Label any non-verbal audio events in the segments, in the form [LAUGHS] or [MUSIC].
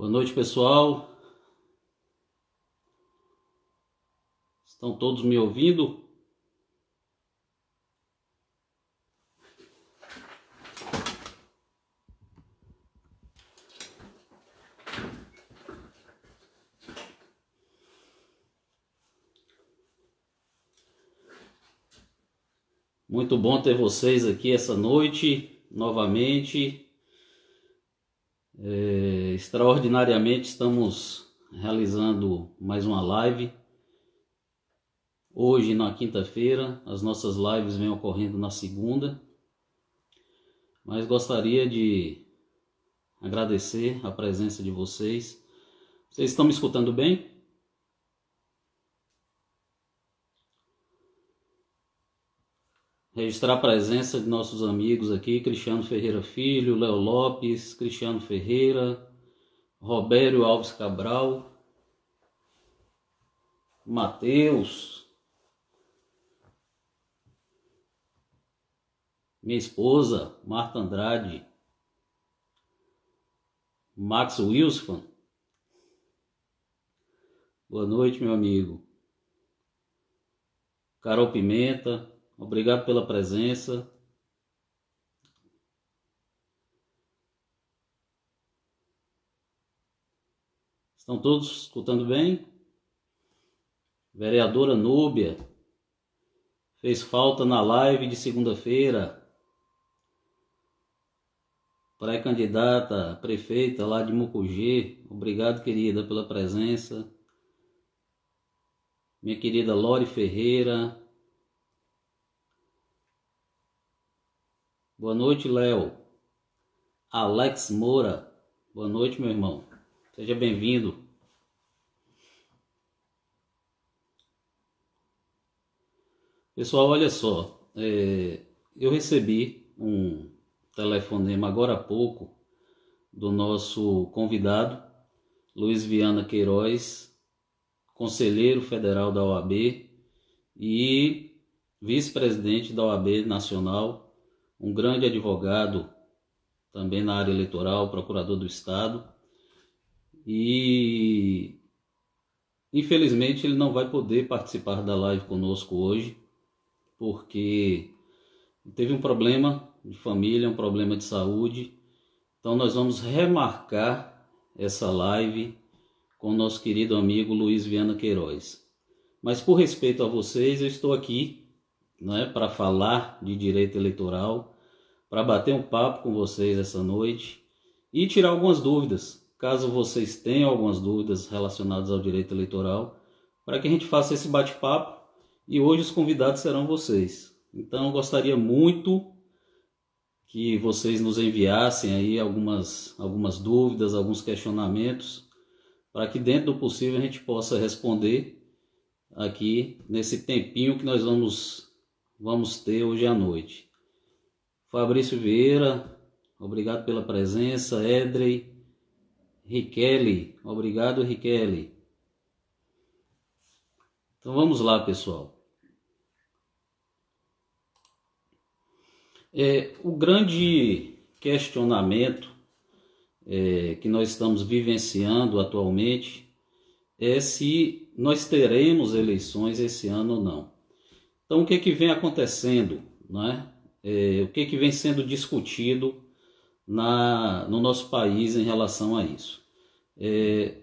Boa noite, pessoal. Estão todos me ouvindo? Muito bom ter vocês aqui essa noite novamente. É, extraordinariamente estamos realizando mais uma live. Hoje, na quinta-feira, as nossas lives vêm ocorrendo na segunda. Mas gostaria de agradecer a presença de vocês. Vocês estão me escutando bem? registrar a presença de nossos amigos aqui, Cristiano Ferreira Filho, Léo Lopes, Cristiano Ferreira, Robério Alves Cabral, Mateus, minha esposa, Marta Andrade, Max Wilson. Boa noite, meu amigo. Carol Pimenta, Obrigado pela presença. Estão todos escutando bem? Vereadora Núbia fez falta na live de segunda-feira. Pré-candidata prefeita lá de Mucugê. Obrigado, querida, pela presença. Minha querida Lore Ferreira, Boa noite, Léo. Alex Moura. Boa noite, meu irmão. Seja bem-vindo. Pessoal, olha só. É, eu recebi um telefonema agora há pouco do nosso convidado, Luiz Viana Queiroz, conselheiro federal da OAB e vice-presidente da OAB Nacional um grande advogado também na área eleitoral, procurador do Estado. E infelizmente ele não vai poder participar da live conosco hoje, porque teve um problema de família, um problema de saúde. Então nós vamos remarcar essa live com o nosso querido amigo Luiz Viana Queiroz. Mas por respeito a vocês, eu estou aqui né, para falar de direito eleitoral, para bater um papo com vocês essa noite e tirar algumas dúvidas, caso vocês tenham algumas dúvidas relacionadas ao direito eleitoral, para que a gente faça esse bate-papo e hoje os convidados serão vocês. Então eu gostaria muito que vocês nos enviassem aí algumas, algumas dúvidas, alguns questionamentos, para que dentro do possível a gente possa responder aqui nesse tempinho que nós vamos vamos ter hoje à noite. Fabrício Vieira, obrigado pela presença. Edrey, Riquelli, obrigado Riquelli. Então vamos lá, pessoal. É, o grande questionamento é, que nós estamos vivenciando atualmente é se nós teremos eleições esse ano ou não. Então, o que, que vem acontecendo? Né? É, o que, que vem sendo discutido na, no nosso país em relação a isso? É,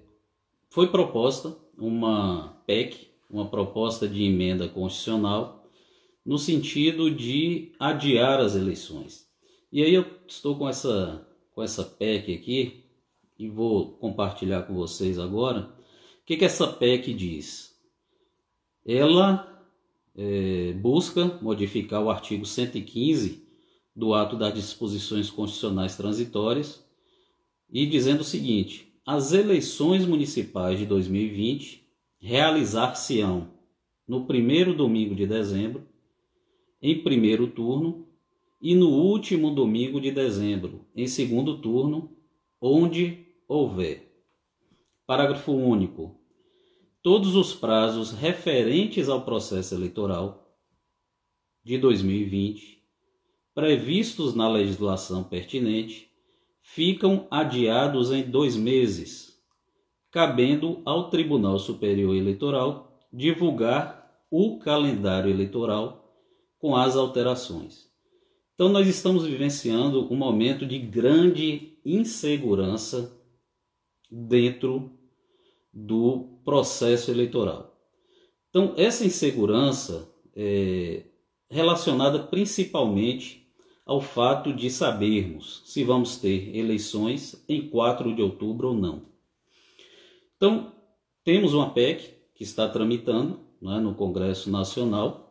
foi proposta uma PEC, uma proposta de emenda constitucional, no sentido de adiar as eleições. E aí eu estou com essa, com essa PEC aqui e vou compartilhar com vocês agora. O que, que essa PEC diz? Ela é, busca modificar o artigo 115 do ato das disposições constitucionais transitórias e dizendo o seguinte: as eleições municipais de 2020 realizar-se-ão no primeiro domingo de dezembro, em primeiro turno, e no último domingo de dezembro, em segundo turno, onde houver. Parágrafo único todos os prazos referentes ao processo eleitoral de 2020, previstos na legislação pertinente, ficam adiados em dois meses, cabendo ao Tribunal Superior Eleitoral divulgar o calendário eleitoral com as alterações. Então, nós estamos vivenciando um momento de grande insegurança dentro do processo eleitoral. Então, essa insegurança é relacionada principalmente ao fato de sabermos se vamos ter eleições em 4 de outubro ou não. Então, temos uma PEC que está tramitando né, no Congresso Nacional.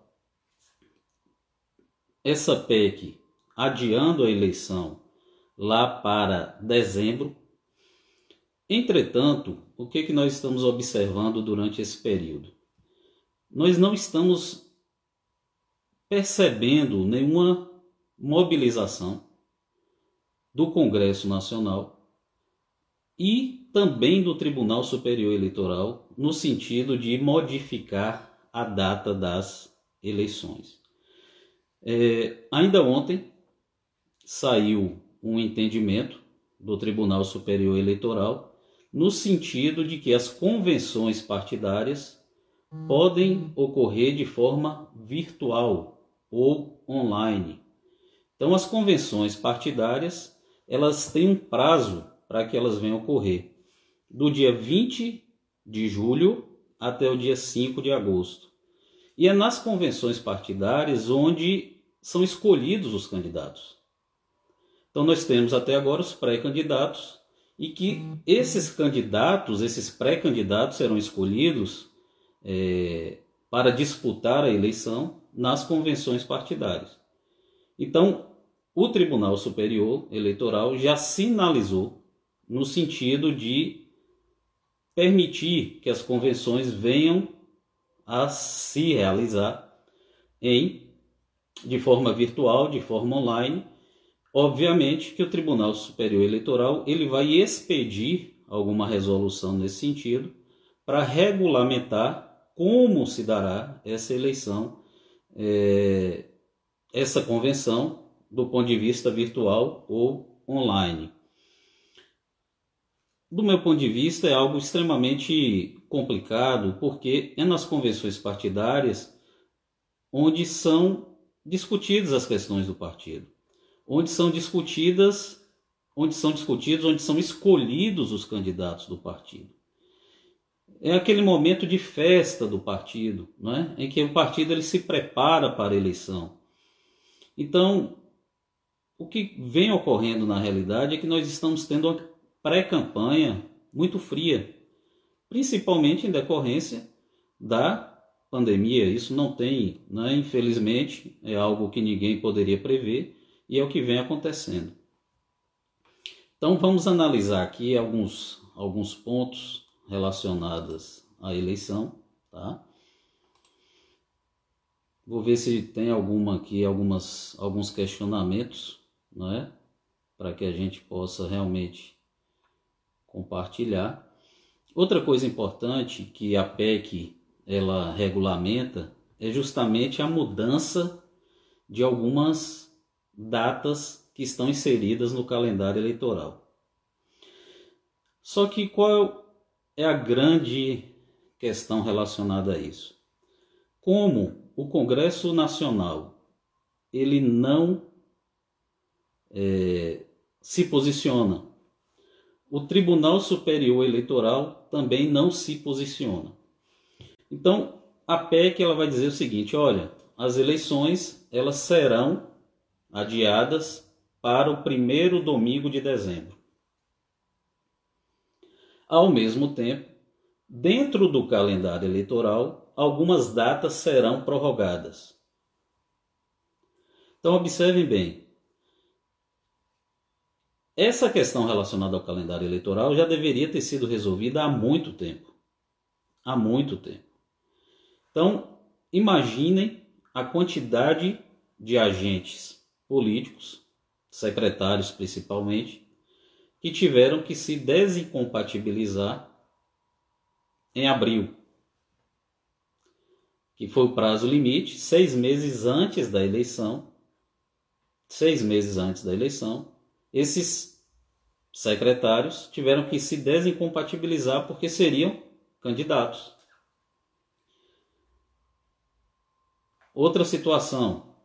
Essa PEC adiando a eleição lá para dezembro. Entretanto, o que, que nós estamos observando durante esse período? Nós não estamos percebendo nenhuma mobilização do Congresso Nacional e também do Tribunal Superior Eleitoral no sentido de modificar a data das eleições. É, ainda ontem saiu um entendimento do Tribunal Superior Eleitoral no sentido de que as convenções partidárias podem ocorrer de forma virtual ou online. Então as convenções partidárias, elas têm um prazo para que elas venham ocorrer, do dia 20 de julho até o dia 5 de agosto. E é nas convenções partidárias onde são escolhidos os candidatos. Então nós temos até agora os pré-candidatos e que esses candidatos, esses pré-candidatos serão escolhidos é, para disputar a eleição nas convenções partidárias. Então, o Tribunal Superior Eleitoral já sinalizou no sentido de permitir que as convenções venham a se realizar em de forma virtual, de forma online, Obviamente que o Tribunal Superior Eleitoral ele vai expedir alguma resolução nesse sentido para regulamentar como se dará essa eleição, é, essa convenção do ponto de vista virtual ou online. Do meu ponto de vista, é algo extremamente complicado, porque é nas convenções partidárias onde são discutidas as questões do partido onde são discutidas, onde são discutidos, onde são escolhidos os candidatos do partido. É aquele momento de festa do partido, não é? em que o partido ele se prepara para a eleição. Então, o que vem ocorrendo na realidade é que nós estamos tendo uma pré-campanha muito fria, principalmente em decorrência da pandemia. Isso não tem, né? infelizmente, é algo que ninguém poderia prever e é o que vem acontecendo. Então vamos analisar aqui alguns, alguns pontos relacionados à eleição, tá? Vou ver se tem alguma aqui, algumas, alguns questionamentos, não é? Para que a gente possa realmente compartilhar. Outra coisa importante que a PEC ela regulamenta é justamente a mudança de algumas datas que estão inseridas no calendário eleitoral. Só que qual é a grande questão relacionada a isso? Como o Congresso Nacional ele não é, se posiciona, o Tribunal Superior Eleitoral também não se posiciona. Então, a PEC ela vai dizer o seguinte: olha, as eleições elas serão adiadas para o primeiro domingo de dezembro. Ao mesmo tempo, dentro do calendário eleitoral, algumas datas serão prorrogadas. Então, observem bem. Essa questão relacionada ao calendário eleitoral já deveria ter sido resolvida há muito tempo. Há muito tempo. Então, imaginem a quantidade de agentes políticos, secretários principalmente, que tiveram que se desincompatibilizar em abril, que foi o prazo limite, seis meses antes da eleição. Seis meses antes da eleição, esses secretários tiveram que se desincompatibilizar porque seriam candidatos. Outra situação,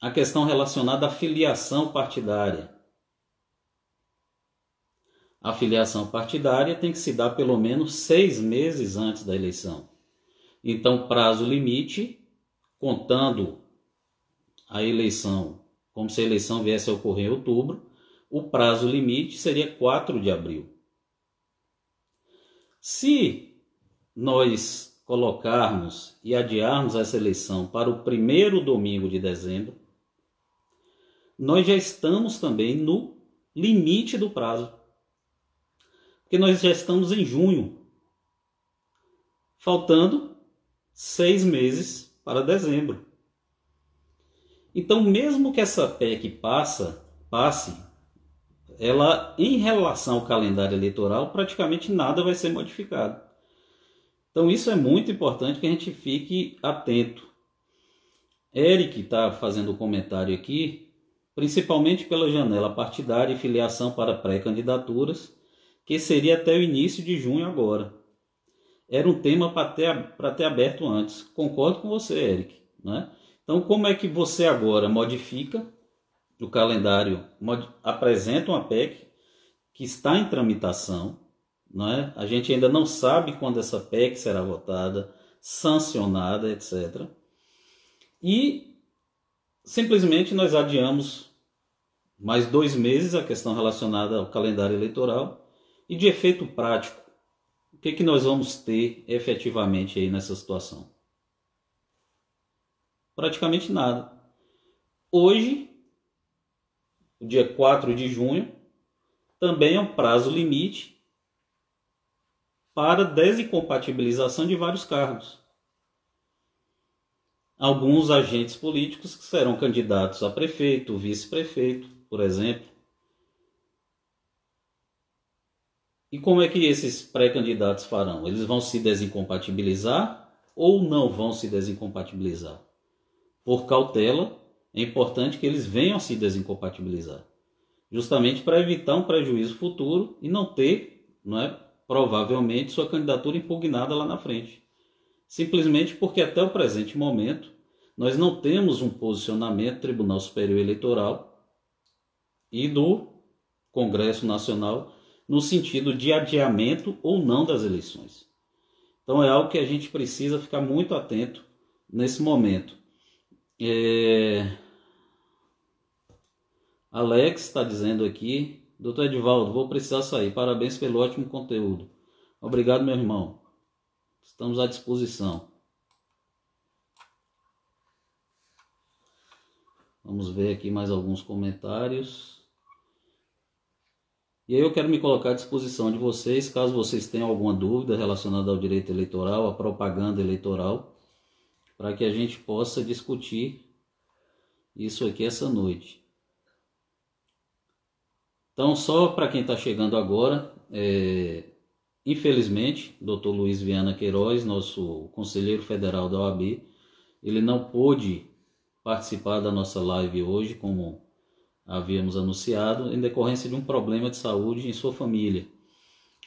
a questão relacionada à filiação partidária. A filiação partidária tem que se dar pelo menos seis meses antes da eleição. Então, prazo limite, contando a eleição, como se a eleição viesse a ocorrer em outubro, o prazo limite seria 4 de abril. Se nós colocarmos e adiarmos essa eleição para o primeiro domingo de dezembro, nós já estamos também no limite do prazo. Porque nós já estamos em junho, faltando seis meses para dezembro. Então, mesmo que essa PEC passa, passe, ela, em relação ao calendário eleitoral, praticamente nada vai ser modificado. Então, isso é muito importante que a gente fique atento. Eric está fazendo um comentário aqui, principalmente pela janela partidária e filiação para pré-candidaturas, que seria até o início de junho agora. Era um tema para ter, ter aberto antes. Concordo com você, Eric. Né? Então, como é que você agora modifica o calendário, mod, apresenta uma PEC que está em tramitação, não é? A gente ainda não sabe quando essa PEC será votada, sancionada, etc. E simplesmente nós adiamos mais dois meses a questão relacionada ao calendário eleitoral e de efeito prático. O que, que nós vamos ter efetivamente aí nessa situação? praticamente nada. Hoje, dia 4 de junho, também é um prazo limite para desincompatibilização de vários cargos. Alguns agentes políticos que serão candidatos a prefeito, vice-prefeito, por exemplo. E como é que esses pré-candidatos farão? Eles vão se desincompatibilizar ou não vão se desincompatibilizar? por cautela, é importante que eles venham a se desincompatibilizar, justamente para evitar um prejuízo futuro e não ter, não é, provavelmente, sua candidatura impugnada lá na frente. Simplesmente porque até o presente momento nós não temos um posicionamento do Tribunal Superior Eleitoral e do Congresso Nacional no sentido de adiamento ou não das eleições. Então é algo que a gente precisa ficar muito atento nesse momento. É... Alex está dizendo aqui, doutor Edvaldo, vou precisar sair. Parabéns pelo ótimo conteúdo. Obrigado, meu irmão. Estamos à disposição. Vamos ver aqui mais alguns comentários. E aí eu quero me colocar à disposição de vocês, caso vocês tenham alguma dúvida relacionada ao direito eleitoral, à propaganda eleitoral para que a gente possa discutir isso aqui essa noite. Então, só para quem está chegando agora, é, infelizmente, Dr. Luiz Viana Queiroz, nosso conselheiro federal da OAB, ele não pôde participar da nossa live hoje, como havíamos anunciado, em decorrência de um problema de saúde em sua família.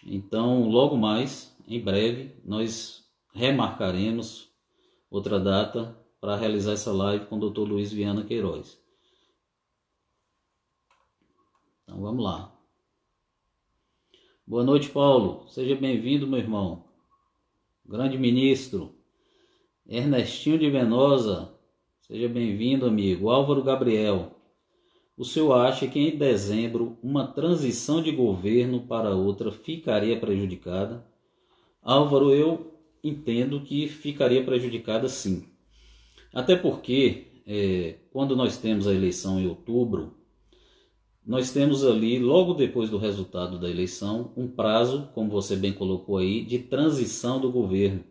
Então, logo mais, em breve, nós remarcaremos outra data para realizar essa live com o Dr. Luiz Viana Queiroz. Então vamos lá. Boa noite, Paulo. Seja bem-vindo, meu irmão. Grande ministro. Ernestinho de Venosa. Seja bem-vindo, amigo. Álvaro Gabriel. O senhor acha que em dezembro uma transição de governo para outra ficaria prejudicada? Álvaro, eu entendo que ficaria prejudicada sim. Até porque, é, quando nós temos a eleição em outubro, nós temos ali, logo depois do resultado da eleição, um prazo, como você bem colocou aí, de transição do governo.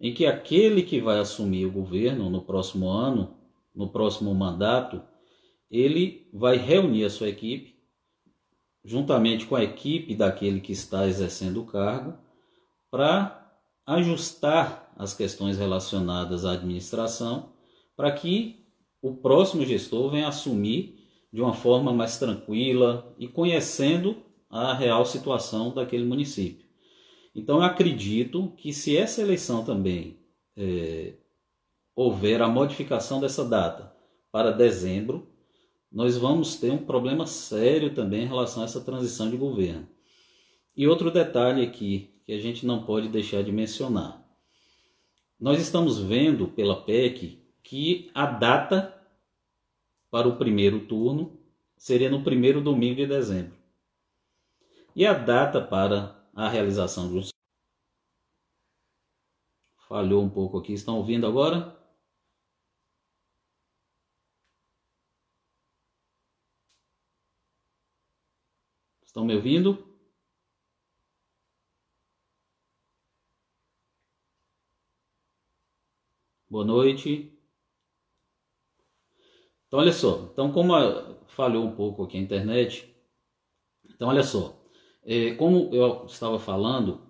Em que aquele que vai assumir o governo no próximo ano, no próximo mandato, ele vai reunir a sua equipe, juntamente com a equipe daquele que está exercendo o cargo, para ajustar as questões relacionadas à administração, para que o próximo gestor venha assumir de uma forma mais tranquila e conhecendo a real situação daquele município. Então, eu acredito que se essa eleição também é, houver a modificação dessa data para dezembro, nós vamos ter um problema sério também em relação a essa transição de governo. E outro detalhe aqui que a gente não pode deixar de mencionar. Nós estamos vendo pela PEC que a data para o primeiro turno seria no primeiro domingo de dezembro. E a data para a realização um. Falhou um pouco aqui, estão ouvindo agora? Estão me ouvindo? Boa noite. Então, olha só. Então, como falhou um pouco aqui a internet, então, olha só. É, como eu estava falando,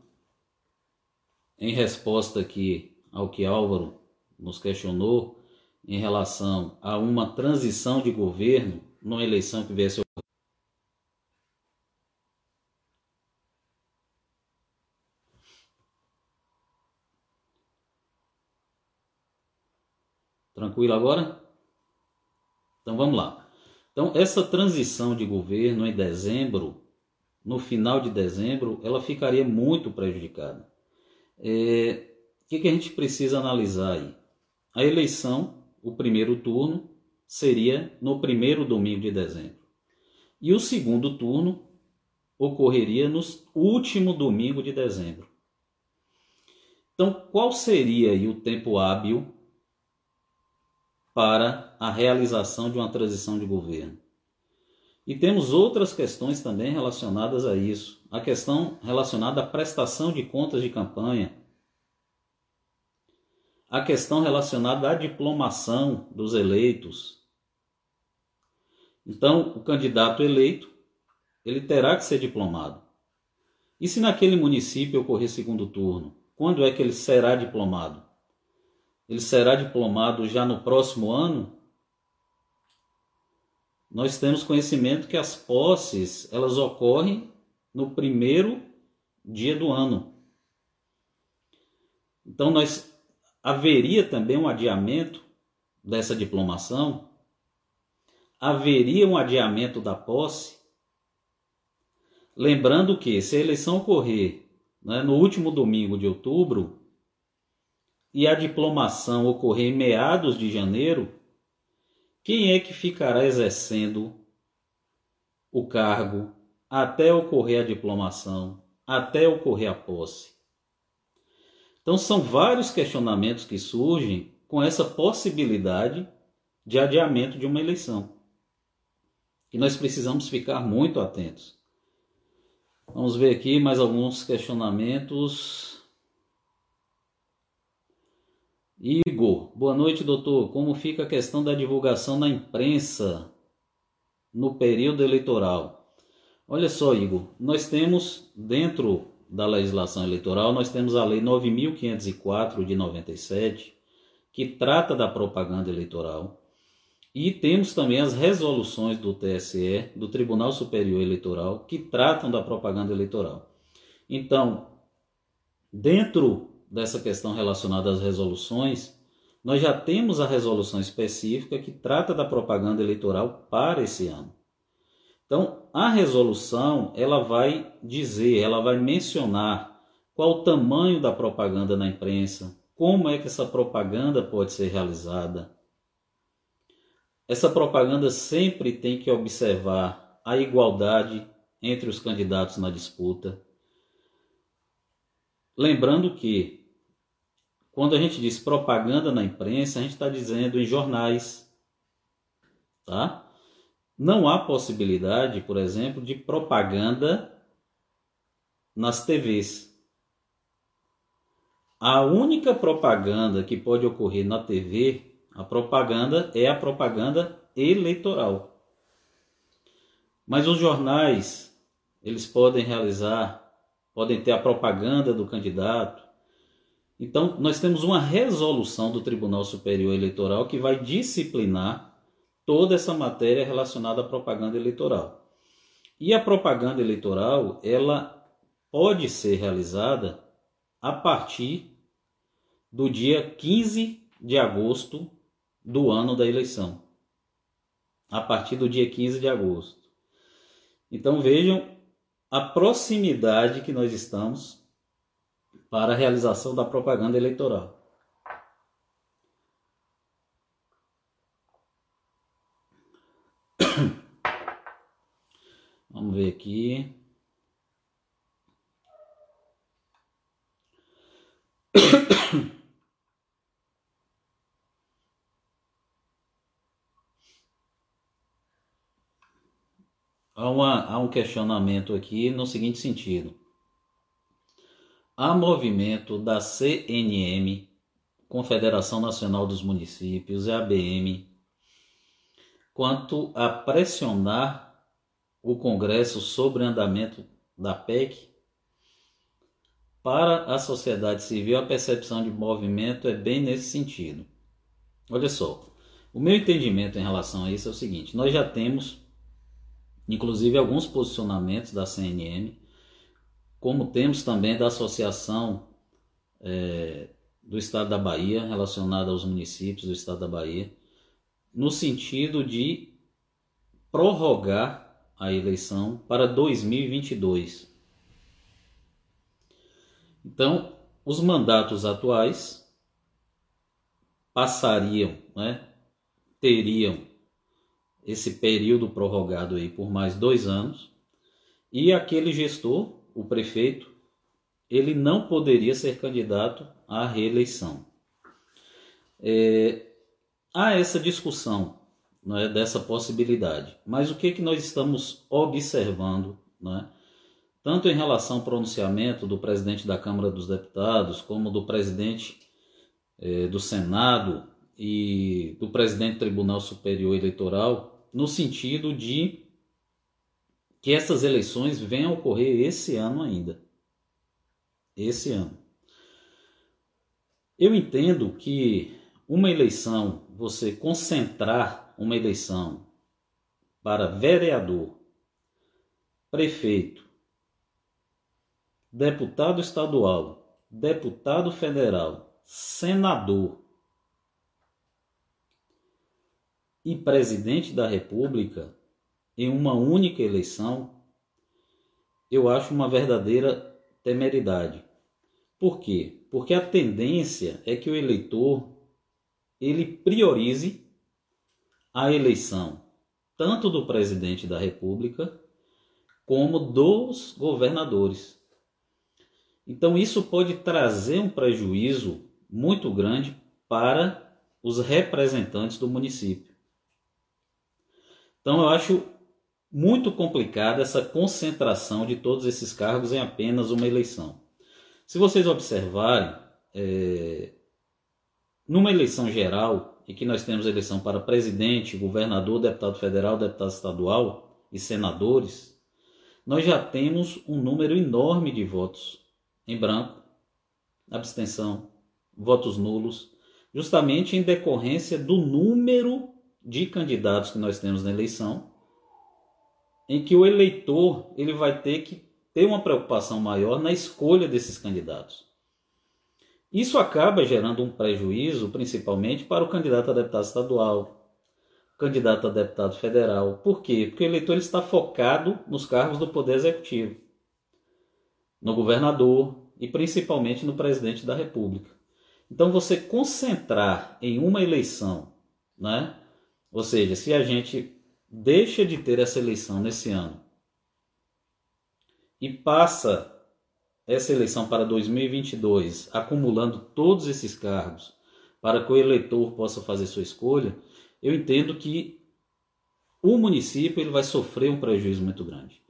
em resposta aqui ao que Álvaro nos questionou em relação a uma transição de governo numa eleição que viesse Tranquilo agora? Então vamos lá. Então essa transição de governo em dezembro, no final de dezembro, ela ficaria muito prejudicada. É, o que, que a gente precisa analisar aí? A eleição, o primeiro turno, seria no primeiro domingo de dezembro. E o segundo turno ocorreria no último domingo de dezembro. Então, qual seria o tempo hábil para a realização de uma transição de governo. E temos outras questões também relacionadas a isso. A questão relacionada à prestação de contas de campanha. A questão relacionada à diplomação dos eleitos. Então, o candidato eleito, ele terá que ser diplomado. E se naquele município ocorrer segundo turno, quando é que ele será diplomado? Ele será diplomado já no próximo ano, nós temos conhecimento que as posses elas ocorrem no primeiro dia do ano. Então nós haveria também um adiamento dessa diplomação, haveria um adiamento da posse, lembrando que se a eleição ocorrer né, no último domingo de outubro, e a diplomação ocorrer em meados de janeiro, quem é que ficará exercendo o cargo até ocorrer a diplomação, até ocorrer a posse? Então, são vários questionamentos que surgem com essa possibilidade de adiamento de uma eleição. E nós precisamos ficar muito atentos. Vamos ver aqui mais alguns questionamentos. Igor, boa noite, doutor. Como fica a questão da divulgação na imprensa no período eleitoral? Olha só, Igor, nós temos dentro da legislação eleitoral, nós temos a lei 9504 de 97, que trata da propaganda eleitoral. E temos também as resoluções do TSE, do Tribunal Superior Eleitoral, que tratam da propaganda eleitoral. Então, dentro dessa questão relacionada às resoluções, nós já temos a resolução específica que trata da propaganda eleitoral para esse ano. Então, a resolução, ela vai dizer, ela vai mencionar qual o tamanho da propaganda na imprensa, como é que essa propaganda pode ser realizada. Essa propaganda sempre tem que observar a igualdade entre os candidatos na disputa. Lembrando que quando a gente diz propaganda na imprensa, a gente está dizendo em jornais, tá? Não há possibilidade, por exemplo, de propaganda nas TVs. A única propaganda que pode ocorrer na TV, a propaganda é a propaganda eleitoral. Mas os jornais, eles podem realizar, podem ter a propaganda do candidato, então, nós temos uma resolução do Tribunal Superior Eleitoral que vai disciplinar toda essa matéria relacionada à propaganda eleitoral. E a propaganda eleitoral, ela pode ser realizada a partir do dia 15 de agosto do ano da eleição. A partir do dia 15 de agosto. Então vejam a proximidade que nós estamos para a realização da propaganda eleitoral. [COUGHS] Vamos ver aqui. [COUGHS] Há, uma, há um questionamento aqui no seguinte sentido. Há movimento da CNM, Confederação Nacional dos Municípios, e ABM, quanto a pressionar o Congresso sobre andamento da PEC. Para a sociedade civil, a percepção de movimento é bem nesse sentido. Olha só, o meu entendimento em relação a isso é o seguinte: nós já temos inclusive alguns posicionamentos da CNM, como temos também da Associação é, do Estado da Bahia, relacionada aos municípios do Estado da Bahia, no sentido de prorrogar a eleição para 2022. Então, os mandatos atuais passariam, né, teriam esse período prorrogado aí por mais dois anos, e aquele gestor, o prefeito, ele não poderia ser candidato à reeleição. É, há essa discussão não é, dessa possibilidade, mas o que, que nós estamos observando, não é, tanto em relação ao pronunciamento do presidente da Câmara dos Deputados, como do presidente é, do Senado e do presidente do Tribunal Superior Eleitoral, no sentido de que essas eleições venham a ocorrer esse ano ainda. Esse ano. Eu entendo que uma eleição, você concentrar uma eleição para vereador, prefeito, deputado estadual, deputado federal, senador e presidente da República em uma única eleição, eu acho uma verdadeira temeridade. Por quê? Porque a tendência é que o eleitor ele priorize a eleição tanto do presidente da República como dos governadores. Então isso pode trazer um prejuízo muito grande para os representantes do município. Então eu acho muito complicada essa concentração de todos esses cargos em apenas uma eleição. Se vocês observarem, é, numa eleição geral, em que nós temos eleição para presidente, governador, deputado federal, deputado estadual e senadores, nós já temos um número enorme de votos em branco, abstenção, votos nulos, justamente em decorrência do número de candidatos que nós temos na eleição, em que o eleitor ele vai ter que ter uma preocupação maior na escolha desses candidatos. Isso acaba gerando um prejuízo, principalmente para o candidato a deputado estadual, candidato a deputado federal. Por quê? Porque o eleitor ele está focado nos cargos do Poder Executivo, no governador e principalmente no presidente da República. Então, você concentrar em uma eleição né, ou seja, se a gente deixa de ter essa eleição nesse ano e passa essa eleição para 2022, acumulando todos esses cargos para que o eleitor possa fazer sua escolha, eu entendo que o município ele vai sofrer um prejuízo muito grande.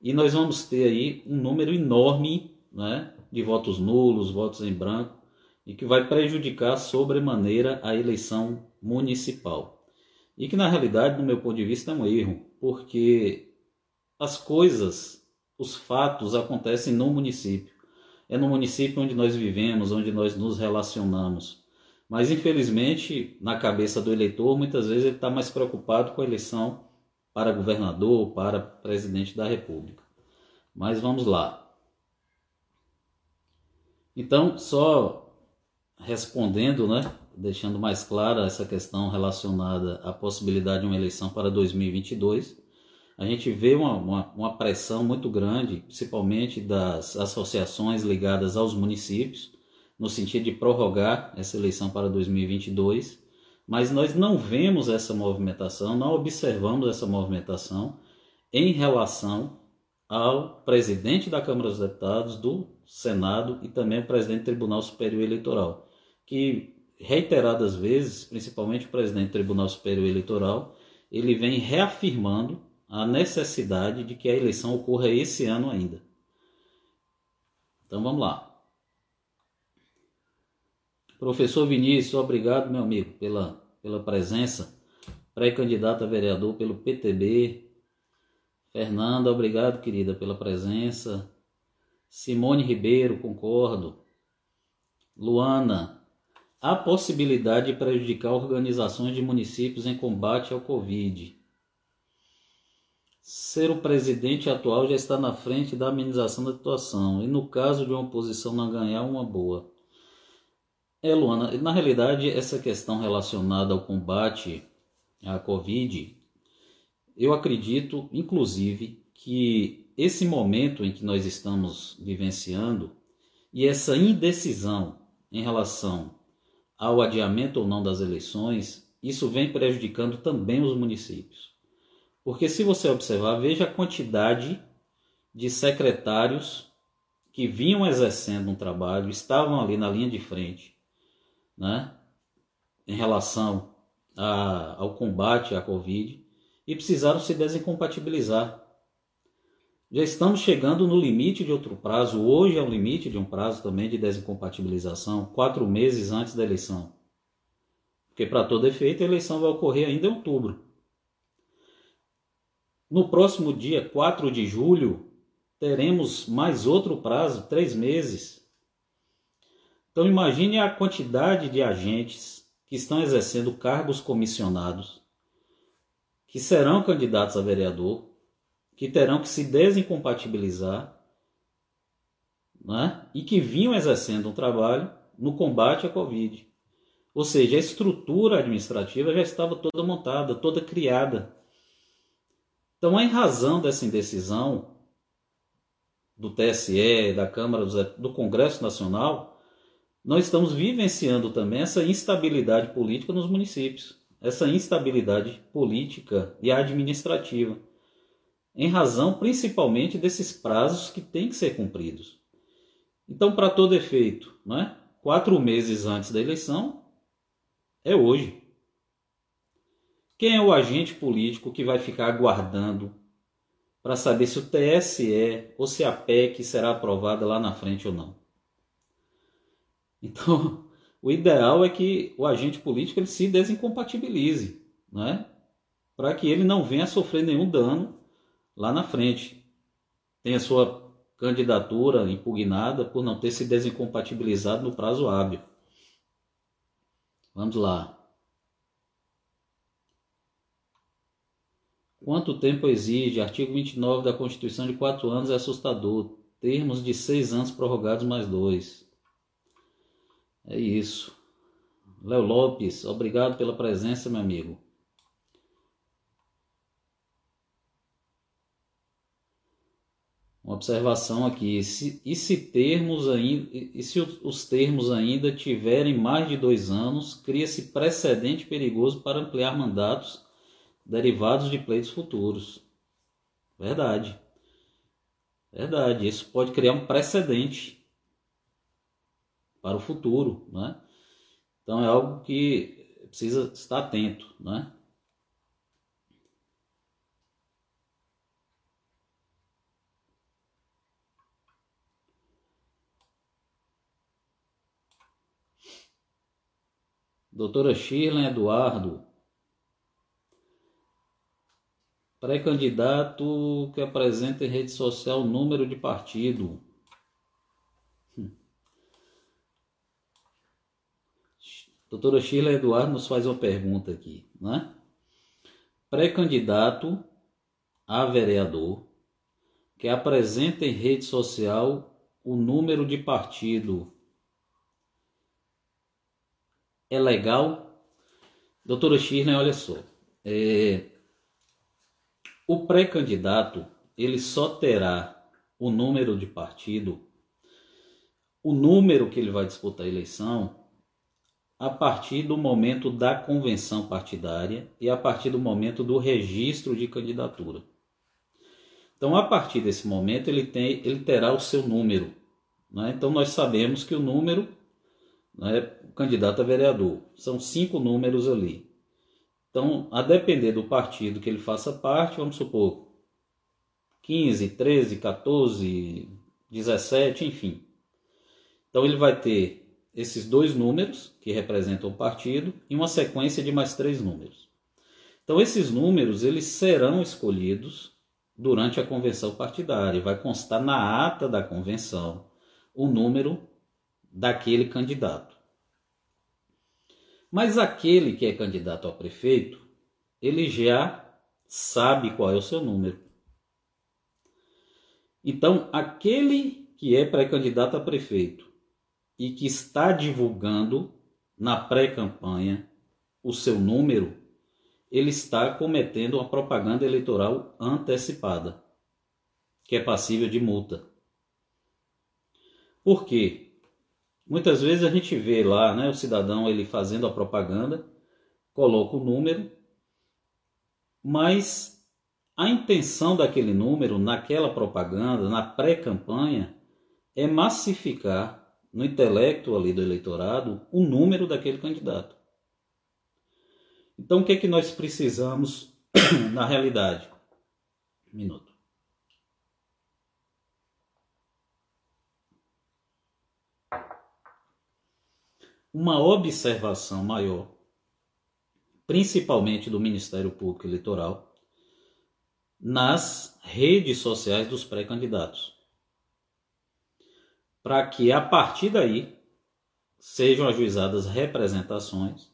E nós vamos ter aí um número enorme né, de votos nulos, votos em branco, e que vai prejudicar sobremaneira a eleição municipal. E que na realidade, no meu ponto de vista, é um erro, porque as coisas, os fatos acontecem no município. É no município onde nós vivemos, onde nós nos relacionamos. Mas infelizmente, na cabeça do eleitor, muitas vezes ele está mais preocupado com a eleição para governador, para presidente da República. Mas vamos lá. Então, só respondendo, né, deixando mais clara essa questão relacionada à possibilidade de uma eleição para 2022, a gente vê uma, uma, uma pressão muito grande, principalmente das associações ligadas aos municípios, no sentido de prorrogar essa eleição para 2022, mas nós não vemos essa movimentação, não observamos essa movimentação em relação ao presidente da Câmara dos Deputados, do Senado e também ao presidente do Tribunal Superior Eleitoral, que reiteradas vezes, principalmente o presidente do Tribunal Superior Eleitoral, ele vem reafirmando a necessidade de que a eleição ocorra esse ano ainda. Então vamos lá. Professor Vinícius, obrigado, meu amigo, pela, pela presença. Pré-candidato a vereador pelo PTB. Fernanda, obrigado, querida, pela presença. Simone Ribeiro, concordo. Luana, há possibilidade de prejudicar organizações de municípios em combate ao Covid. Ser o presidente atual já está na frente da amenização da situação, e no caso de uma oposição não ganhar, uma boa. É, Luana, na realidade, essa questão relacionada ao combate à Covid, eu acredito, inclusive, que esse momento em que nós estamos vivenciando e essa indecisão em relação ao adiamento ou não das eleições, isso vem prejudicando também os municípios. Porque se você observar, veja a quantidade de secretários que vinham exercendo um trabalho, estavam ali na linha de frente, né, em relação a, ao combate à Covid e precisaram se desincompatibilizar. Já estamos chegando no limite de outro prazo, hoje é o limite de um prazo também de desincompatibilização, quatro meses antes da eleição. Porque, para todo efeito, a eleição vai ocorrer ainda em outubro. No próximo dia 4 de julho, teremos mais outro prazo, três meses, então imagine a quantidade de agentes que estão exercendo cargos comissionados, que serão candidatos a vereador, que terão que se desincompatibilizar né? e que vinham exercendo um trabalho no combate à Covid. Ou seja, a estrutura administrativa já estava toda montada, toda criada. Então, em razão dessa indecisão do TSE, da Câmara, do Congresso Nacional, nós estamos vivenciando também essa instabilidade política nos municípios, essa instabilidade política e administrativa, em razão principalmente desses prazos que têm que ser cumpridos. Então, para todo efeito, né, quatro meses antes da eleição é hoje. Quem é o agente político que vai ficar aguardando para saber se o TSE ou se a PEC será aprovada lá na frente ou não? Então, o ideal é que o agente político ele se desincompatibilize, né? para que ele não venha a sofrer nenhum dano lá na frente. Tem a sua candidatura impugnada por não ter se desincompatibilizado no prazo hábil. Vamos lá. Quanto tempo exige? Artigo 29 da Constituição de 4 anos é assustador. Termos de 6 anos prorrogados mais 2. É isso. Léo Lopes, obrigado pela presença, meu amigo. Uma observação aqui. E se, e se termos ainda, e se os termos ainda tiverem mais de dois anos, cria-se precedente perigoso para ampliar mandatos derivados de pleitos futuros. Verdade. Verdade. Isso pode criar um precedente para o futuro, né? Então é algo que precisa estar atento, né? Doutora Shirley Eduardo, pré-candidato que apresenta em rede social número de partido. Doutora Sheila Eduardo nos faz uma pergunta aqui, né? Pré-candidato a vereador que apresenta em rede social o número de partido é legal? Doutora Shirley, olha só. É, o pré-candidato ele só terá o número de partido, o número que ele vai disputar a eleição, a partir do momento da convenção partidária e a partir do momento do registro de candidatura. Então, a partir desse momento, ele, tem, ele terá o seu número. Né? Então, nós sabemos que o número, né, candidato a vereador, são cinco números ali. Então, a depender do partido que ele faça parte, vamos supor, 15, 13, 14, 17, enfim. Então, ele vai ter esses dois números, que representam o partido, e uma sequência de mais três números. Então, esses números eles serão escolhidos durante a convenção partidária. Vai constar na ata da convenção o número daquele candidato. Mas aquele que é candidato a prefeito, ele já sabe qual é o seu número. Então, aquele que é pré-candidato a prefeito e que está divulgando na pré-campanha o seu número, ele está cometendo uma propaganda eleitoral antecipada, que é passível de multa. Por quê? Muitas vezes a gente vê lá, né, o cidadão ele fazendo a propaganda, coloca o número, mas a intenção daquele número naquela propaganda, na pré-campanha, é massificar no intelecto ali do eleitorado o número daquele candidato. Então, o que é que nós precisamos [CLEARS THROAT] na realidade? Um minuto. Uma observação maior, principalmente do Ministério Público Eleitoral, nas redes sociais dos pré-candidatos para que a partir daí sejam ajuizadas representações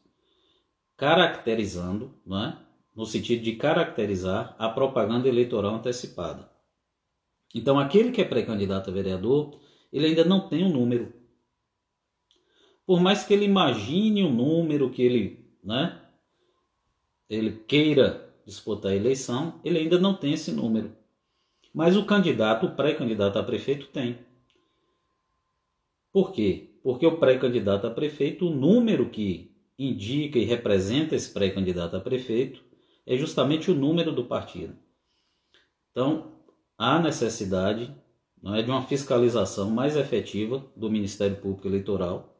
caracterizando, é? no sentido de caracterizar a propaganda eleitoral antecipada. Então, aquele que é pré-candidato a vereador, ele ainda não tem um número. Por mais que ele imagine um número que ele, né, ele queira disputar a eleição, ele ainda não tem esse número. Mas o candidato, o pré-candidato a prefeito tem. Por quê? Porque o pré-candidato a prefeito, o número que indica e representa esse pré-candidato a prefeito é justamente o número do partido. Então, há necessidade não é, de uma fiscalização mais efetiva do Ministério Público Eleitoral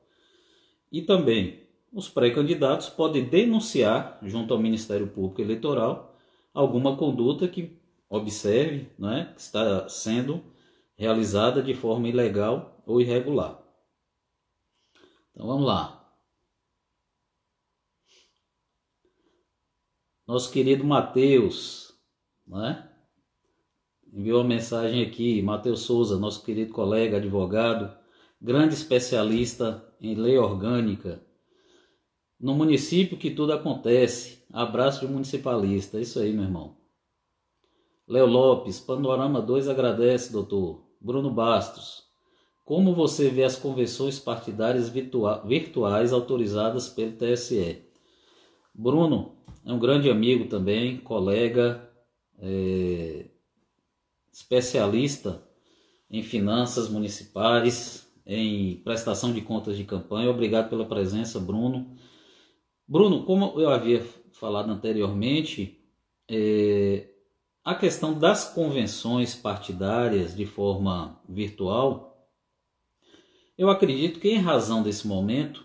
e também os pré-candidatos podem denunciar junto ao Ministério Público Eleitoral alguma conduta que observe não é, que está sendo realizada de forma ilegal ou irregular. Então vamos lá. Nosso querido Mateus, né? Enviou uma mensagem aqui, Mateus Souza, nosso querido colega, advogado, grande especialista em lei orgânica. No município que tudo acontece. Abraço de municipalista. Isso aí, meu irmão. Léo Lopes, Panorama 2 agradece, doutor. Bruno Bastos, como você vê as convenções partidárias virtuais autorizadas pelo TSE? Bruno é um grande amigo também, colega, é, especialista em finanças municipais, em prestação de contas de campanha. Obrigado pela presença, Bruno. Bruno, como eu havia falado anteriormente, é, a questão das convenções partidárias de forma virtual eu acredito que em razão desse momento,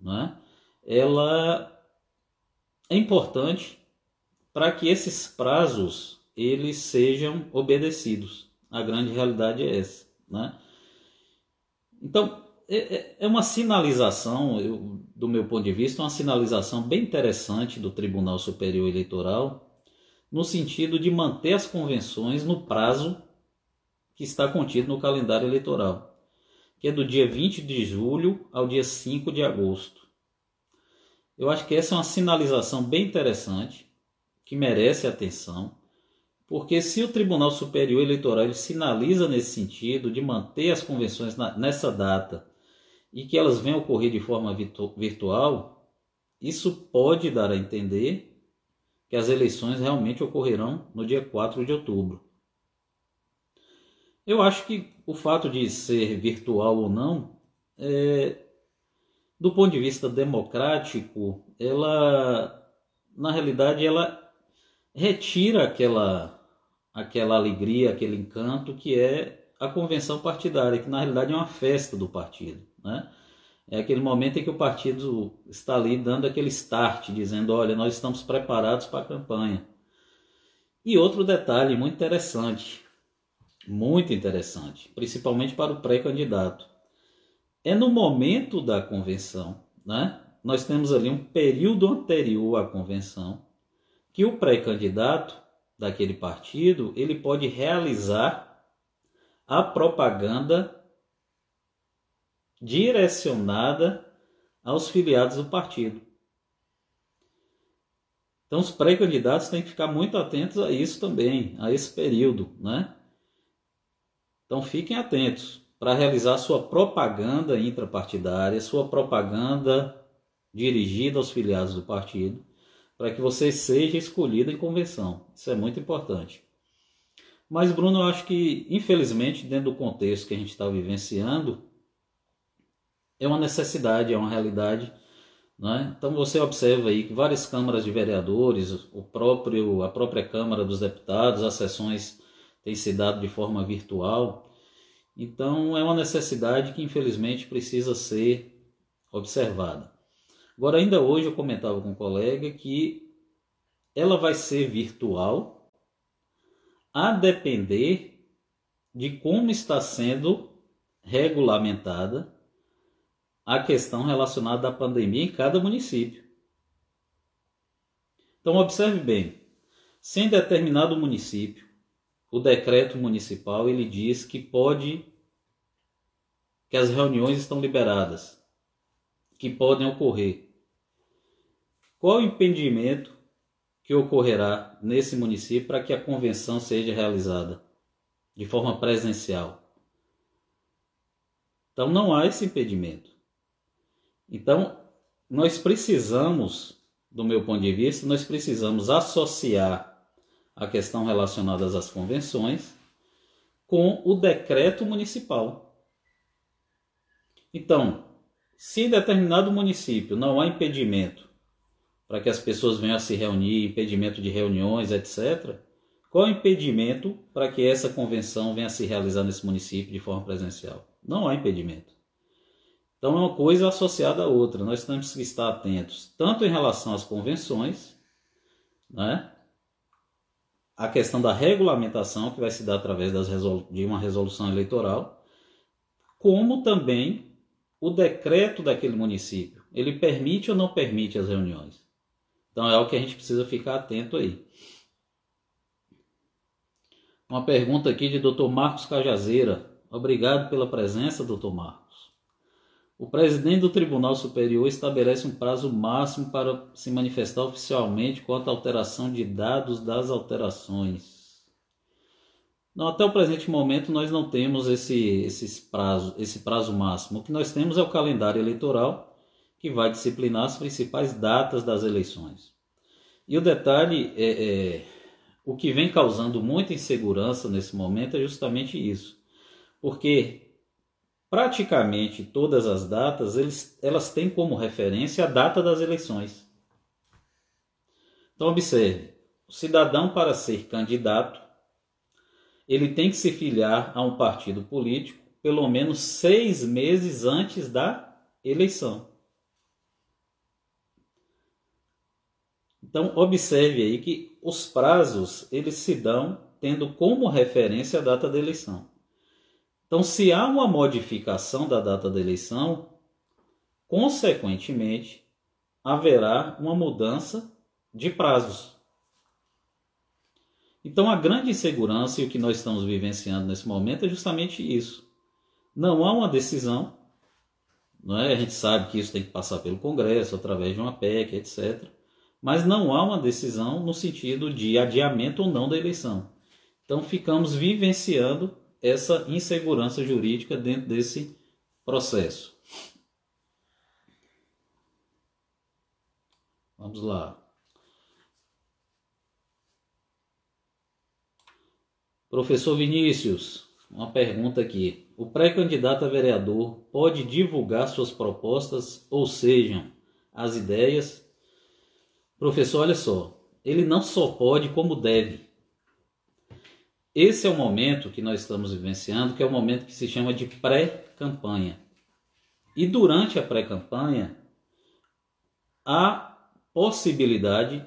né, ela é importante para que esses prazos eles sejam obedecidos. A grande realidade é essa, né? Então é, é, é uma sinalização, eu, do meu ponto de vista, uma sinalização bem interessante do Tribunal Superior Eleitoral, no sentido de manter as convenções no prazo que está contido no calendário eleitoral que é do dia 20 de julho ao dia 5 de agosto. Eu acho que essa é uma sinalização bem interessante, que merece atenção, porque se o Tribunal Superior Eleitoral ele sinaliza nesse sentido de manter as convenções na, nessa data e que elas venham ocorrer de forma virtu virtual, isso pode dar a entender que as eleições realmente ocorrerão no dia 4 de outubro. Eu acho que o fato de ser virtual ou não é, do ponto de vista democrático, ela, na realidade, ela retira aquela, aquela alegria, aquele encanto que é a convenção partidária, que na realidade é uma festa do partido, né? É aquele momento em que o partido está ali dando aquele start, dizendo: olha, nós estamos preparados para a campanha. E outro detalhe muito interessante, muito interessante, principalmente para o pré-candidato é no momento da convenção, né? Nós temos ali um período anterior à convenção que o pré-candidato daquele partido ele pode realizar a propaganda direcionada aos filiados do partido. Então os pré-candidatos têm que ficar muito atentos a isso também, a esse período, né? Então fiquem atentos para realizar sua propaganda intrapartidária, sua propaganda dirigida aos filiados do partido, para que você seja escolhido em convenção. Isso é muito importante. Mas, Bruno, eu acho que, infelizmente, dentro do contexto que a gente está vivenciando, é uma necessidade, é uma realidade. Né? Então, você observa aí que várias câmaras de vereadores, o próprio, a própria Câmara dos Deputados, as sessões têm se dado de forma virtual. Então é uma necessidade que infelizmente precisa ser observada. Agora, ainda hoje eu comentava com um colega que ela vai ser virtual a depender de como está sendo regulamentada a questão relacionada à pandemia em cada município. Então, observe bem: se em determinado município o decreto municipal ele diz que pode que as reuniões estão liberadas, que podem ocorrer. Qual o impedimento que ocorrerá nesse município para que a convenção seja realizada de forma presencial? Então não há esse impedimento. Então nós precisamos, do meu ponto de vista, nós precisamos associar a questão relacionada às convenções com o decreto municipal. Então, se em determinado município não há impedimento para que as pessoas venham a se reunir, impedimento de reuniões, etc., qual é o impedimento para que essa convenção venha a se realizar nesse município de forma presencial? Não há impedimento. Então é uma coisa associada à outra. Nós temos que estar atentos tanto em relação às convenções, né? a questão da regulamentação que vai se dar através de uma resolução eleitoral, como também o decreto daquele município, ele permite ou não permite as reuniões? Então é algo que a gente precisa ficar atento aí. Uma pergunta aqui de Dr. Marcos Cajazeira. Obrigado pela presença, Dr. Marcos. O presidente do Tribunal Superior estabelece um prazo máximo para se manifestar oficialmente quanto à alteração de dados das alterações. Não, até o presente momento nós não temos esse, prazo, esse prazo máximo. O que nós temos é o calendário eleitoral, que vai disciplinar as principais datas das eleições. E o detalhe é, é o que vem causando muita insegurança nesse momento é justamente isso. Porque praticamente todas as datas eles, elas têm como referência a data das eleições. Então observe, o cidadão para ser candidato ele tem que se filiar a um partido político pelo menos seis meses antes da eleição. Então observe aí que os prazos eles se dão tendo como referência a data da eleição. Então, se há uma modificação da data da eleição, consequentemente haverá uma mudança de prazos. Então, a grande insegurança e o que nós estamos vivenciando nesse momento é justamente isso. Não há uma decisão não é? A gente sabe que isso tem que passar pelo Congresso através de uma PEC, etc. Mas não há uma decisão no sentido de adiamento ou não da eleição. Então ficamos vivenciando essa insegurança jurídica dentro desse processo. Vamos lá. Professor Vinícius, uma pergunta aqui. O pré-candidato a vereador pode divulgar suas propostas, ou sejam, as ideias? Professor, olha só, ele não só pode, como deve. Esse é o momento que nós estamos vivenciando, que é o momento que se chama de pré-campanha. E durante a pré-campanha, há possibilidade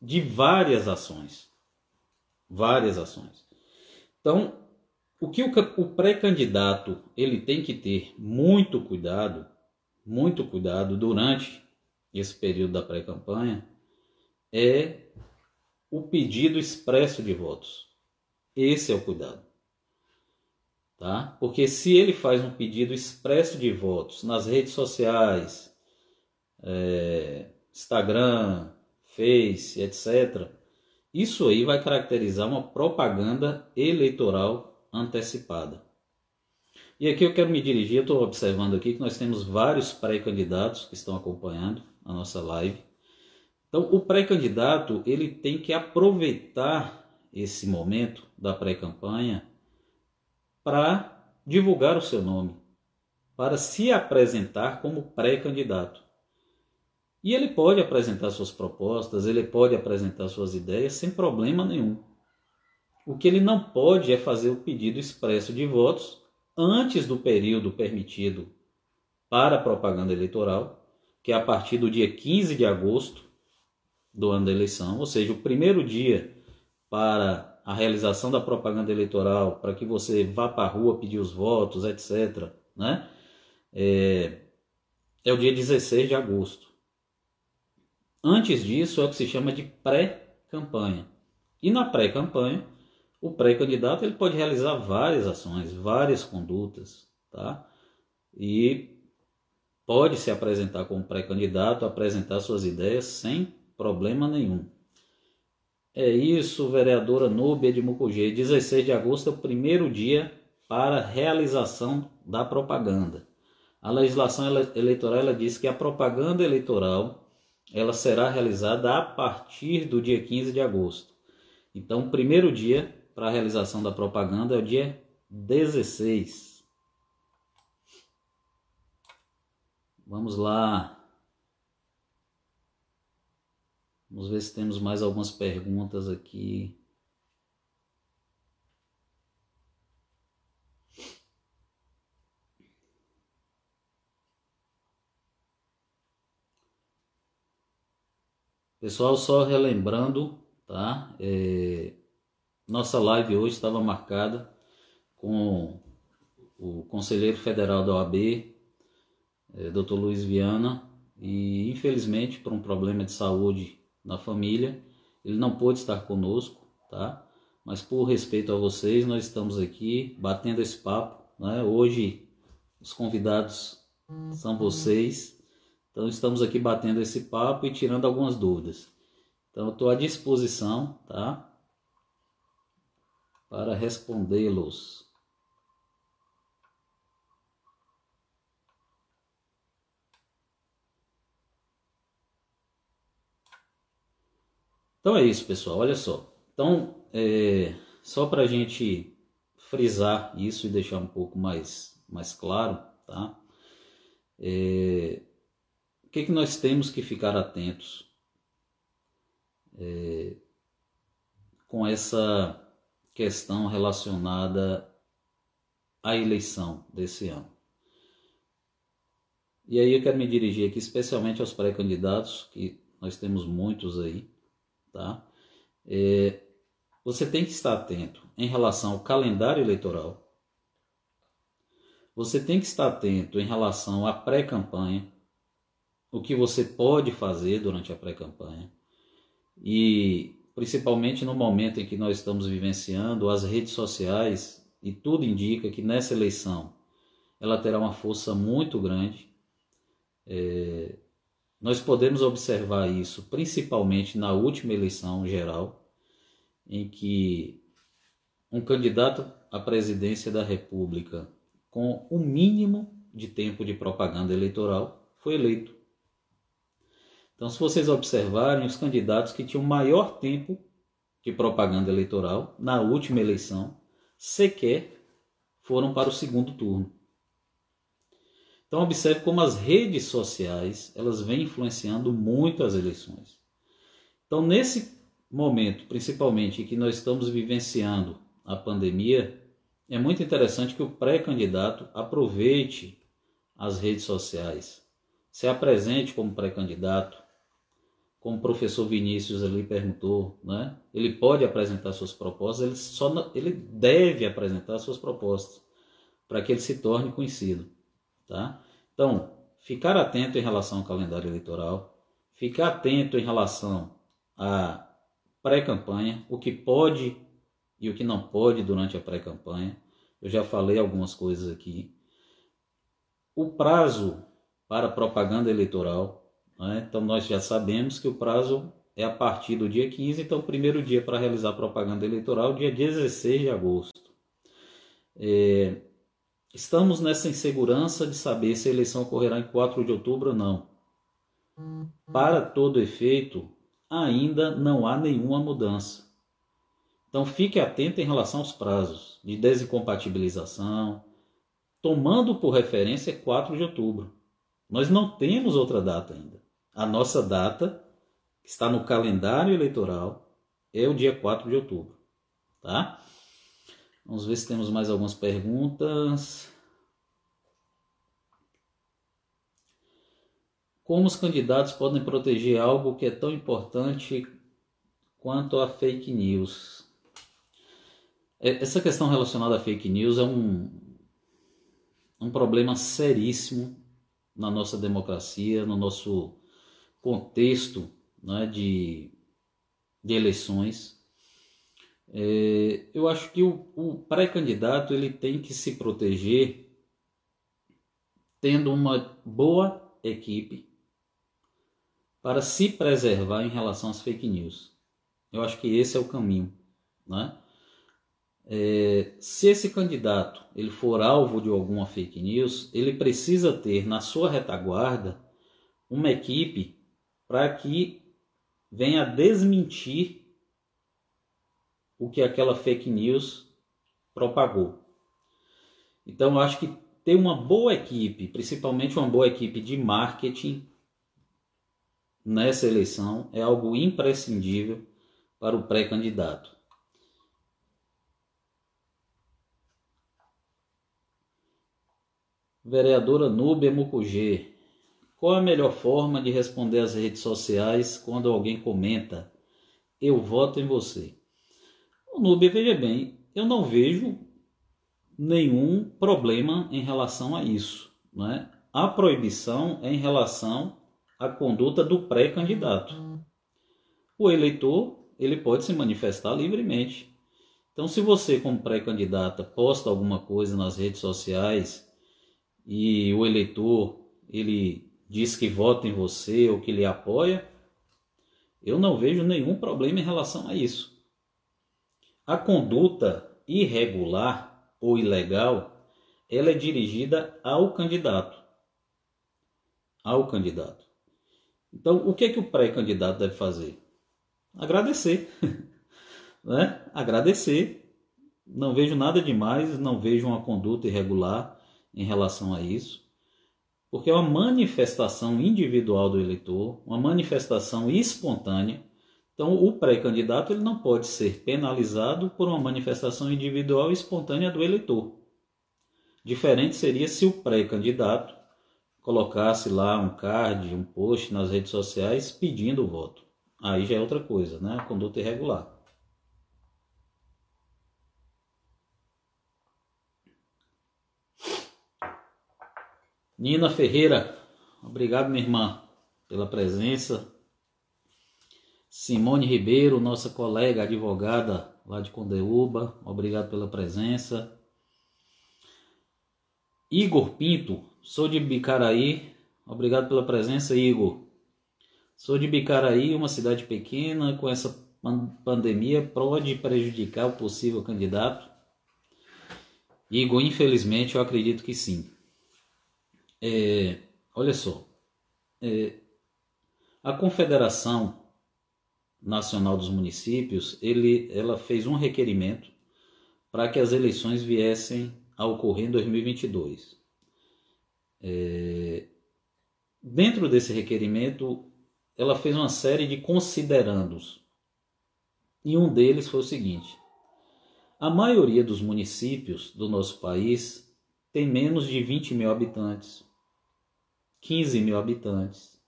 de várias ações. Várias ações. Então, o que o, pré-candidato ele tem que ter muito cuidado, muito cuidado durante esse período da pré-campanha é o pedido expresso de votos. Esse é o cuidado. Tá? Porque se ele faz um pedido expresso de votos nas redes sociais, é, Instagram, Face, etc., isso aí vai caracterizar uma propaganda eleitoral antecipada. E aqui eu quero me dirigir, eu estou observando aqui que nós temos vários pré-candidatos que estão acompanhando a nossa live. Então, o pré-candidato ele tem que aproveitar esse momento da pré-campanha para divulgar o seu nome, para se apresentar como pré-candidato. E ele pode apresentar suas propostas, ele pode apresentar suas ideias sem problema nenhum. O que ele não pode é fazer o pedido expresso de votos antes do período permitido para a propaganda eleitoral, que é a partir do dia 15 de agosto do ano da eleição, ou seja, o primeiro dia para a realização da propaganda eleitoral, para que você vá para a rua pedir os votos, etc., né? é, é o dia 16 de agosto. Antes disso, é o que se chama de pré-campanha. E na pré-campanha, o pré-candidato ele pode realizar várias ações, várias condutas, tá? E pode se apresentar como pré-candidato, apresentar suas ideias sem problema nenhum. É isso, vereadora Núbia de Mucugê. 16 de agosto é o primeiro dia para realização da propaganda. A legislação eleitoral ela diz que a propaganda eleitoral ela será realizada a partir do dia 15 de agosto. Então, o primeiro dia para a realização da propaganda é o dia 16. Vamos lá. Vamos ver se temos mais algumas perguntas aqui. Pessoal, só relembrando, tá? É, nossa live hoje estava marcada com o conselheiro federal da OAB, é, Dr. Luiz Viana, e infelizmente por um problema de saúde na família, ele não pôde estar conosco, tá? Mas por respeito a vocês, nós estamos aqui batendo esse papo, né? Hoje os convidados são vocês então estamos aqui batendo esse papo e tirando algumas dúvidas. Então estou à disposição, tá? Para respondê-los. Então é isso, pessoal. Olha só. Então, é, só para a gente frisar isso e deixar um pouco mais, mais claro, tá? É, o que, que nós temos que ficar atentos é, com essa questão relacionada à eleição desse ano? E aí eu quero me dirigir aqui especialmente aos pré-candidatos, que nós temos muitos aí, tá? É, você tem que estar atento em relação ao calendário eleitoral. Você tem que estar atento em relação à pré-campanha o que você pode fazer durante a pré-campanha e principalmente no momento em que nós estamos vivenciando as redes sociais e tudo indica que nessa eleição ela terá uma força muito grande. É, nós podemos observar isso principalmente na última eleição geral, em que um candidato à presidência da República com o mínimo de tempo de propaganda eleitoral foi eleito. Então, se vocês observarem, os candidatos que tinham maior tempo de propaganda eleitoral na última eleição sequer foram para o segundo turno. Então observe como as redes sociais elas vêm influenciando muito as eleições. Então nesse momento, principalmente que nós estamos vivenciando a pandemia, é muito interessante que o pré-candidato aproveite as redes sociais, se apresente como pré-candidato, como o professor Vinícius ali perguntou, né? Ele pode apresentar suas propostas, ele só ele deve apresentar suas propostas para que ele se torne conhecido, tá? Então, ficar atento em relação ao calendário eleitoral, ficar atento em relação à pré-campanha, o que pode e o que não pode durante a pré-campanha. Eu já falei algumas coisas aqui. O prazo para propaganda eleitoral né? Então nós já sabemos que o prazo é a partir do dia 15, então o primeiro dia para realizar propaganda eleitoral, dia 16 de agosto. É, estamos nessa insegurança de saber se a eleição ocorrerá em 4 de outubro ou não. Para todo efeito, ainda não há nenhuma mudança. Então fique atento em relação aos prazos de desincompatibilização, tomando por referência 4 de outubro. Nós não temos outra data ainda. A nossa data, que está no calendário eleitoral, é o dia 4 de outubro. Tá? Vamos ver se temos mais algumas perguntas. Como os candidatos podem proteger algo que é tão importante quanto a fake news? É, essa questão relacionada a fake news é um, um problema seríssimo na nossa democracia, no nosso contexto né, de, de eleições, é, eu acho que o, o pré-candidato ele tem que se proteger tendo uma boa equipe para se preservar em relação às fake news. Eu acho que esse é o caminho, né? É, se esse candidato ele for alvo de alguma fake news, ele precisa ter na sua retaguarda uma equipe para que venha desmentir o que aquela fake news propagou. Então, eu acho que ter uma boa equipe, principalmente uma boa equipe de marketing nessa eleição, é algo imprescindível para o pré-candidato. Vereadora Núbia Mucugê, qual a melhor forma de responder às redes sociais quando alguém comenta eu voto em você? O Nube, veja bem, eu não vejo nenhum problema em relação a isso. Né? A proibição é em relação à conduta do pré-candidato. O eleitor ele pode se manifestar livremente. Então, se você, como pré-candidata, posta alguma coisa nas redes sociais e o eleitor ele diz que vota em você ou que lhe apoia, eu não vejo nenhum problema em relação a isso. A conduta irregular ou ilegal, ela é dirigida ao candidato. Ao candidato. Então, o que é que o pré-candidato deve fazer? Agradecer. [LAUGHS] né? Agradecer. Não vejo nada demais, não vejo uma conduta irregular em relação a isso porque é uma manifestação individual do eleitor, uma manifestação espontânea. Então, o pré-candidato ele não pode ser penalizado por uma manifestação individual e espontânea do eleitor. Diferente seria se o pré-candidato colocasse lá um card, um post nas redes sociais pedindo o voto. Aí já é outra coisa, né? Conduta irregular. Nina Ferreira, obrigado, minha irmã, pela presença. Simone Ribeiro, nossa colega advogada lá de Condeúba, obrigado pela presença. Igor Pinto, sou de Bicaraí. Obrigado pela presença, Igor. Sou de Bicaraí, uma cidade pequena, com essa pandemia pode prejudicar o possível candidato? Igor, infelizmente, eu acredito que sim. É, olha só, é, a Confederação Nacional dos Municípios, ele, ela fez um requerimento para que as eleições viessem a ocorrer em 2022. É, dentro desse requerimento, ela fez uma série de considerandos. E um deles foi o seguinte: a maioria dos municípios do nosso país tem menos de 20 mil habitantes, 15 mil habitantes,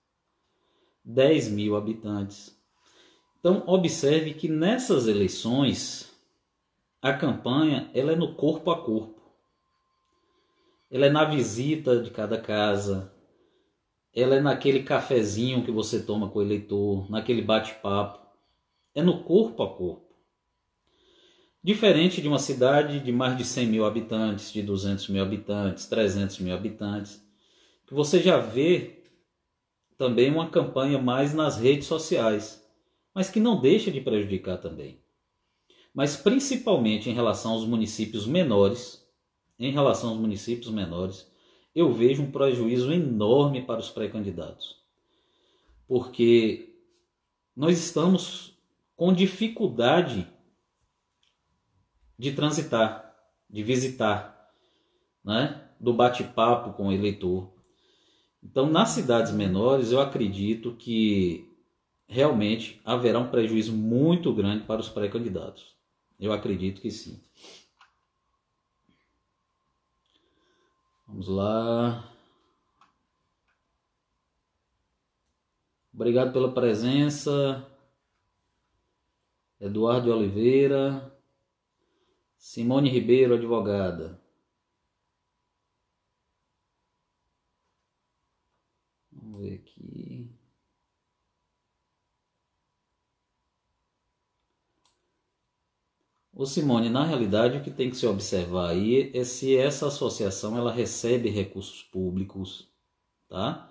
10 mil habitantes. Então, observe que nessas eleições, a campanha ela é no corpo a corpo. Ela é na visita de cada casa, ela é naquele cafezinho que você toma com o eleitor, naquele bate-papo. É no corpo a corpo. Diferente de uma cidade de mais de 100 mil habitantes, de 200 mil habitantes, 300 mil habitantes, que você já vê também uma campanha mais nas redes sociais mas que não deixa de prejudicar também. Mas principalmente em relação aos municípios menores, em relação aos municípios menores, eu vejo um prejuízo enorme para os pré-candidatos. Porque nós estamos com dificuldade de transitar, de visitar, né? do bate-papo com o eleitor. Então, nas cidades menores, eu acredito que realmente haverá um prejuízo muito grande para os pré-candidatos. Eu acredito que sim. Vamos lá. Obrigado pela presença. Eduardo Oliveira. Simone Ribeiro, advogada. Vamos ver aqui. O Simone, na realidade, o que tem que se observar aí é se essa associação ela recebe recursos públicos, tá?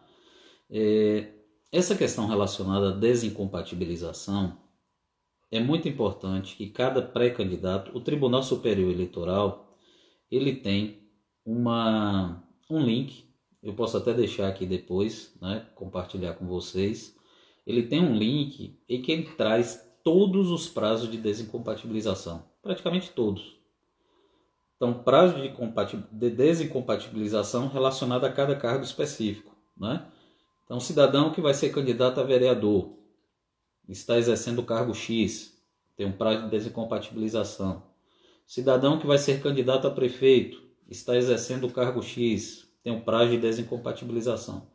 É, essa questão relacionada à desincompatibilização é muito importante que cada pré-candidato, o Tribunal Superior Eleitoral, ele tem uma, um link, eu posso até deixar aqui depois, né, compartilhar com vocês. Ele tem um link em que ele traz todos os prazos de desincompatibilização praticamente todos. Então, prazo de, de desincompatibilização relacionado a cada cargo específico. Né? Então, cidadão que vai ser candidato a vereador, está exercendo o cargo X, tem um prazo de desincompatibilização. Cidadão que vai ser candidato a prefeito, está exercendo o cargo X, tem um prazo de desincompatibilização.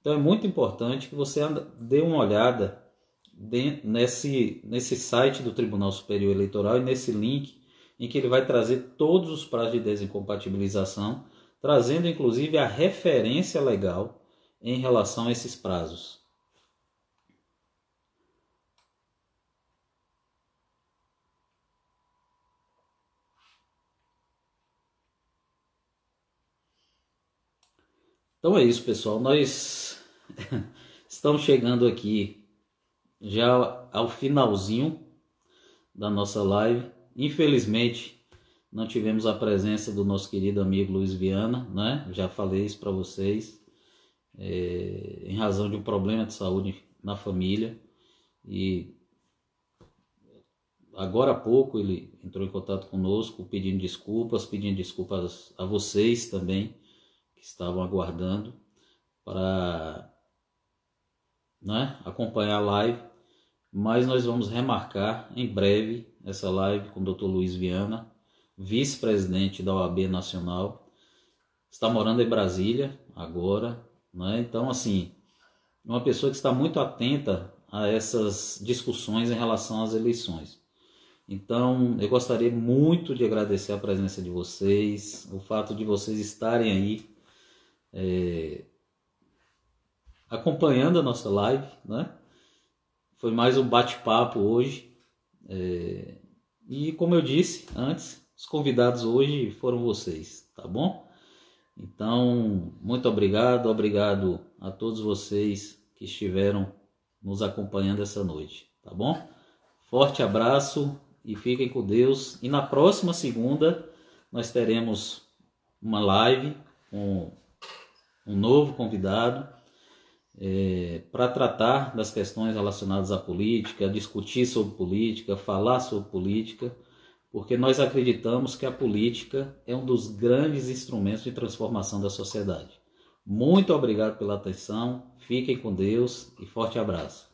Então é muito importante que você dê uma olhada nesse, nesse site do Tribunal Superior Eleitoral e nesse link em que ele vai trazer todos os prazos de desincompatibilização, trazendo inclusive a referência legal em relação a esses prazos. Então é isso, pessoal. Nós [LAUGHS] estamos chegando aqui já ao finalzinho da nossa live. Infelizmente, não tivemos a presença do nosso querido amigo Luiz Viana, né? Já falei isso para vocês, é, em razão de um problema de saúde na família. E agora há pouco ele entrou em contato conosco pedindo desculpas, pedindo desculpas a vocês também que estavam aguardando para né, acompanhar a live mas nós vamos remarcar em breve essa live com o Dr. Luiz Viana, vice-presidente da OAB Nacional. Está morando em Brasília agora, né? Então, assim, uma pessoa que está muito atenta a essas discussões em relação às eleições. Então, eu gostaria muito de agradecer a presença de vocês, o fato de vocês estarem aí é, acompanhando a nossa live, né? Foi mais um bate-papo hoje. É... E como eu disse antes, os convidados hoje foram vocês, tá bom? Então, muito obrigado, obrigado a todos vocês que estiveram nos acompanhando essa noite, tá bom? Forte abraço e fiquem com Deus. E na próxima segunda nós teremos uma live com um novo convidado é, para tratar das questões relacionadas à política, discutir sobre política, falar sobre política, porque nós acreditamos que a política é um dos grandes instrumentos de transformação da sociedade. Muito obrigado pela atenção, fiquem com Deus e forte abraço.